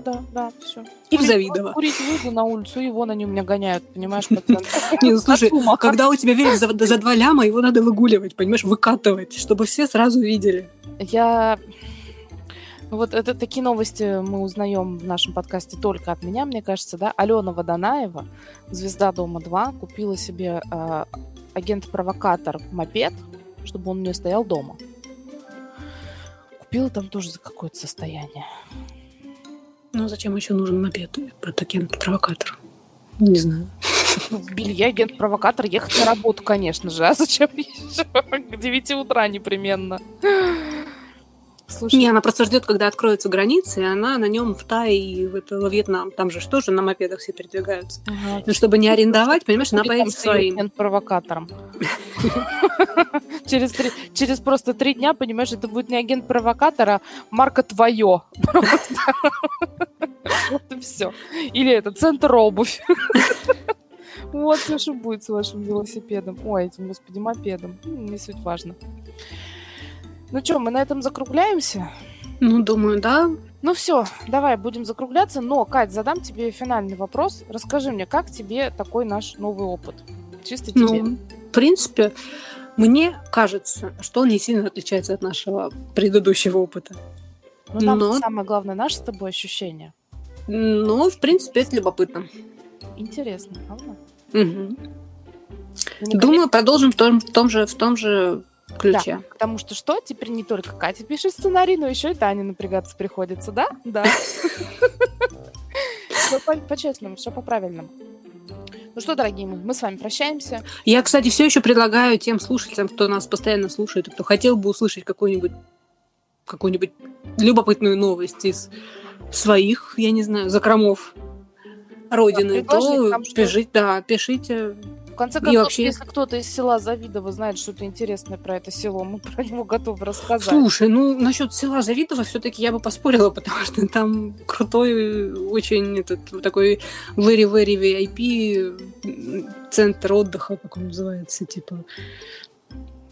Да, да, все. И в Завидово. Курить выйду на улицу, и вон они у меня гоняют, понимаешь, Не, ну слушай, когда у тебя велик за два ляма, его надо выгуливать, понимаешь, выкатывать, чтобы все сразу видели. Я вот это такие новости мы узнаем в нашем подкасте только от меня, мне кажется, да. Алена Водонаева, звезда Дома 2, купила себе э, агент-провокатор мопед, чтобы он у нее стоял дома. Купила там тоже за какое-то состояние. Ну, зачем еще нужен мопед? Это агент-провокатор. Не знаю. Ну, белье агент-провокатор ехать на работу, конечно же. А зачем еще? К 9 утра непременно. Слушай. Не, она просто ждет, когда откроются границы, и она на нем в Тай и в это, во Вьетнам. Там же что же на мопедах все передвигаются. Ага. Ну, чтобы не арендовать, понимаешь, она поедет своим. провокатором. через, три, через просто три дня, понимаешь, это будет не агент провокатора, а марка твое. Вот и все. Или это центр обувь. Вот что будет с вашим велосипедом. Ой, этим, господи, мопедом. Не суть важно. Ну что, мы на этом закругляемся? Ну, думаю, да. Ну все, давай будем закругляться. Но, Кать, задам тебе финальный вопрос. Расскажи мне, как тебе такой наш новый опыт? Чисто ну, тебе. Ну, в принципе, мне кажется, что он не сильно отличается от нашего предыдущего опыта. Ну, нам Но... самое главное наше с тобой ощущение. Ну, в принципе, это любопытно. Интересно, правда? Угу. Думаю, продолжим в том, в том же, в том же ключе. Да, потому что что? Теперь не только Катя пишет сценарий, но еще и Таня напрягаться приходится, да? Да. По-честному, все по-правильному. Ну что, дорогие мои, мы с вами прощаемся. Я, кстати, все еще предлагаю тем слушателям, кто нас постоянно слушает, кто хотел бы услышать какую-нибудь какую-нибудь любопытную новость из своих, я не знаю, закромов родины, да, то пишите, да, пишите конце концов, вообще... если кто-то из села Завидово знает что-то интересное про это село, мы про него готовы рассказать. Слушай, ну насчет села Завидово все-таки я бы поспорила, потому что там крутой, очень этот такой very-very VIP центр отдыха, как он называется, типа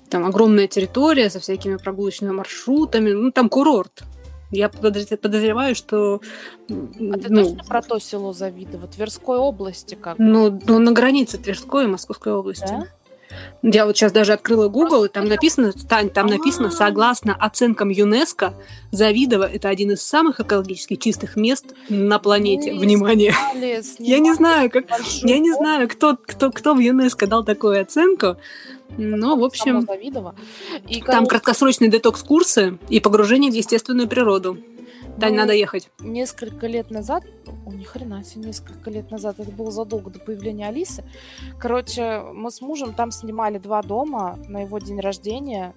там огромная территория со всякими прогулочными маршрутами, ну там курорт. Я подозреваю, что... А ты ну, точно про то село Завидово? Тверской области как? Ну, ну, на границе Тверской и Московской области. Да? Я вот сейчас даже открыла Google, и там написано, Тань, там написано, согласно оценкам ЮНЕСКо, Завидово – это один из самых экологически чистых мест на планете. Внимание! я не знаю, как, я не знаю, кто, кто, кто в ЮНЕСКо дал такую оценку, ну, в общем, и, там краткосрочные детокс-курсы и погружение в естественную природу. Тань, ну, надо ехать. Несколько лет назад, о, ни хрена себе, несколько лет назад, это было задолго до появления Алисы. Короче, мы с мужем там снимали два дома на его день рождения.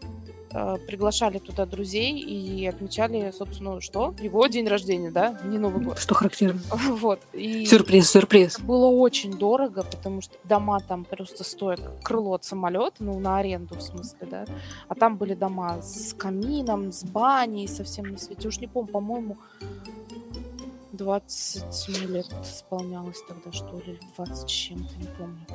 Э, приглашали туда друзей и отмечали, собственно, что? Его день рождения, да? Не Новый год. Что характерно. Вот. И Сюрприз, сюрприз. было очень дорого, потому что дома там просто стоят крыло от самолета, ну, на аренду в смысле, да. А там были дома с камином, с баней, совсем на свете. Уж не помню, по-моему, 20 лет исполнялось тогда, что ли, или 20 с чем-то, не помню.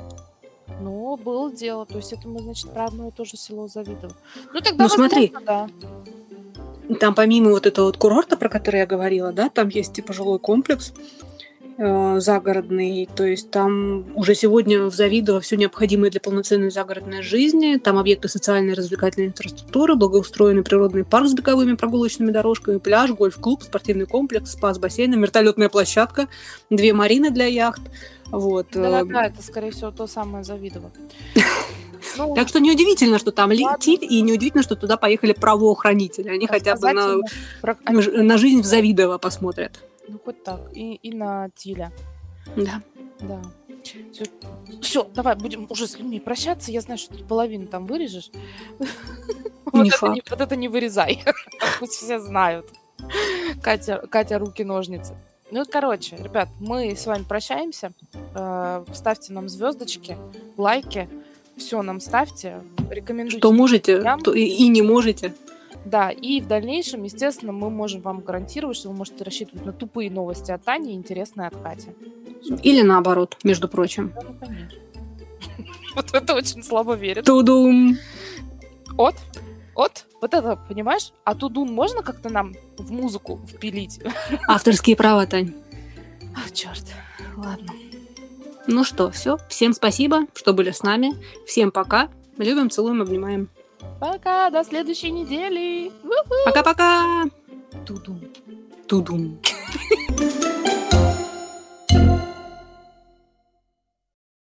Но было дело, то есть это мы, значит, про одно и то же село Завидово. Ну, тогда, Ну, смотри. возможно, да. Там помимо вот этого вот курорта, про который я говорила, да, там есть типа жилой комплекс э, загородный, то есть там уже сегодня в Завидово все необходимое для полноценной загородной жизни, там объекты социальной и развлекательной инфраструктуры, благоустроенный природный парк с беговыми прогулочными дорожками, пляж, гольф-клуб, спортивный комплекс, спа с бассейном, вертолетная площадка, две марины для яхт, вот. э, Да-да-да, это, скорее всего, то самое Завидово. Ну, Так что неудивительно, что там летит, и неудивительно, что туда поехали правоохранители. Они хотя бы на, на жизнь в Завидово посмотрят. Ну, хоть так. И, и на Тиля. Да. Да. Все, давай будем уже с людьми прощаться. Я знаю, что ты половину там вырежешь. Вот Не это факт. не- вот это не вырезай. Пусть все знают. Катя, Катя руки-ножницы. Ну, короче, ребят, мы с вами прощаемся. Э, Ставьте нам звездочки, лайки. Все нам ставьте. Рекомендуйте. Что можете, то и, и не можете. Да, и в дальнейшем, естественно, мы можем вам гарантировать, что вы можете рассчитывать на тупые новости от Тани и интересные от Кати. Или наоборот, между прочим. Да, ну, конечно. Вот это очень слабо верит. Тудум! От? От? Вот это, понимаешь? А тудун можно как-то нам в музыку впилить? Авторские права, Тань. А, черт. Ладно. Ну что, все. Всем спасибо, что были с нами. Всем пока. Любим, целуем, обнимаем. Пока, до следующей недели. Пока-пока! Тудун. Тудум.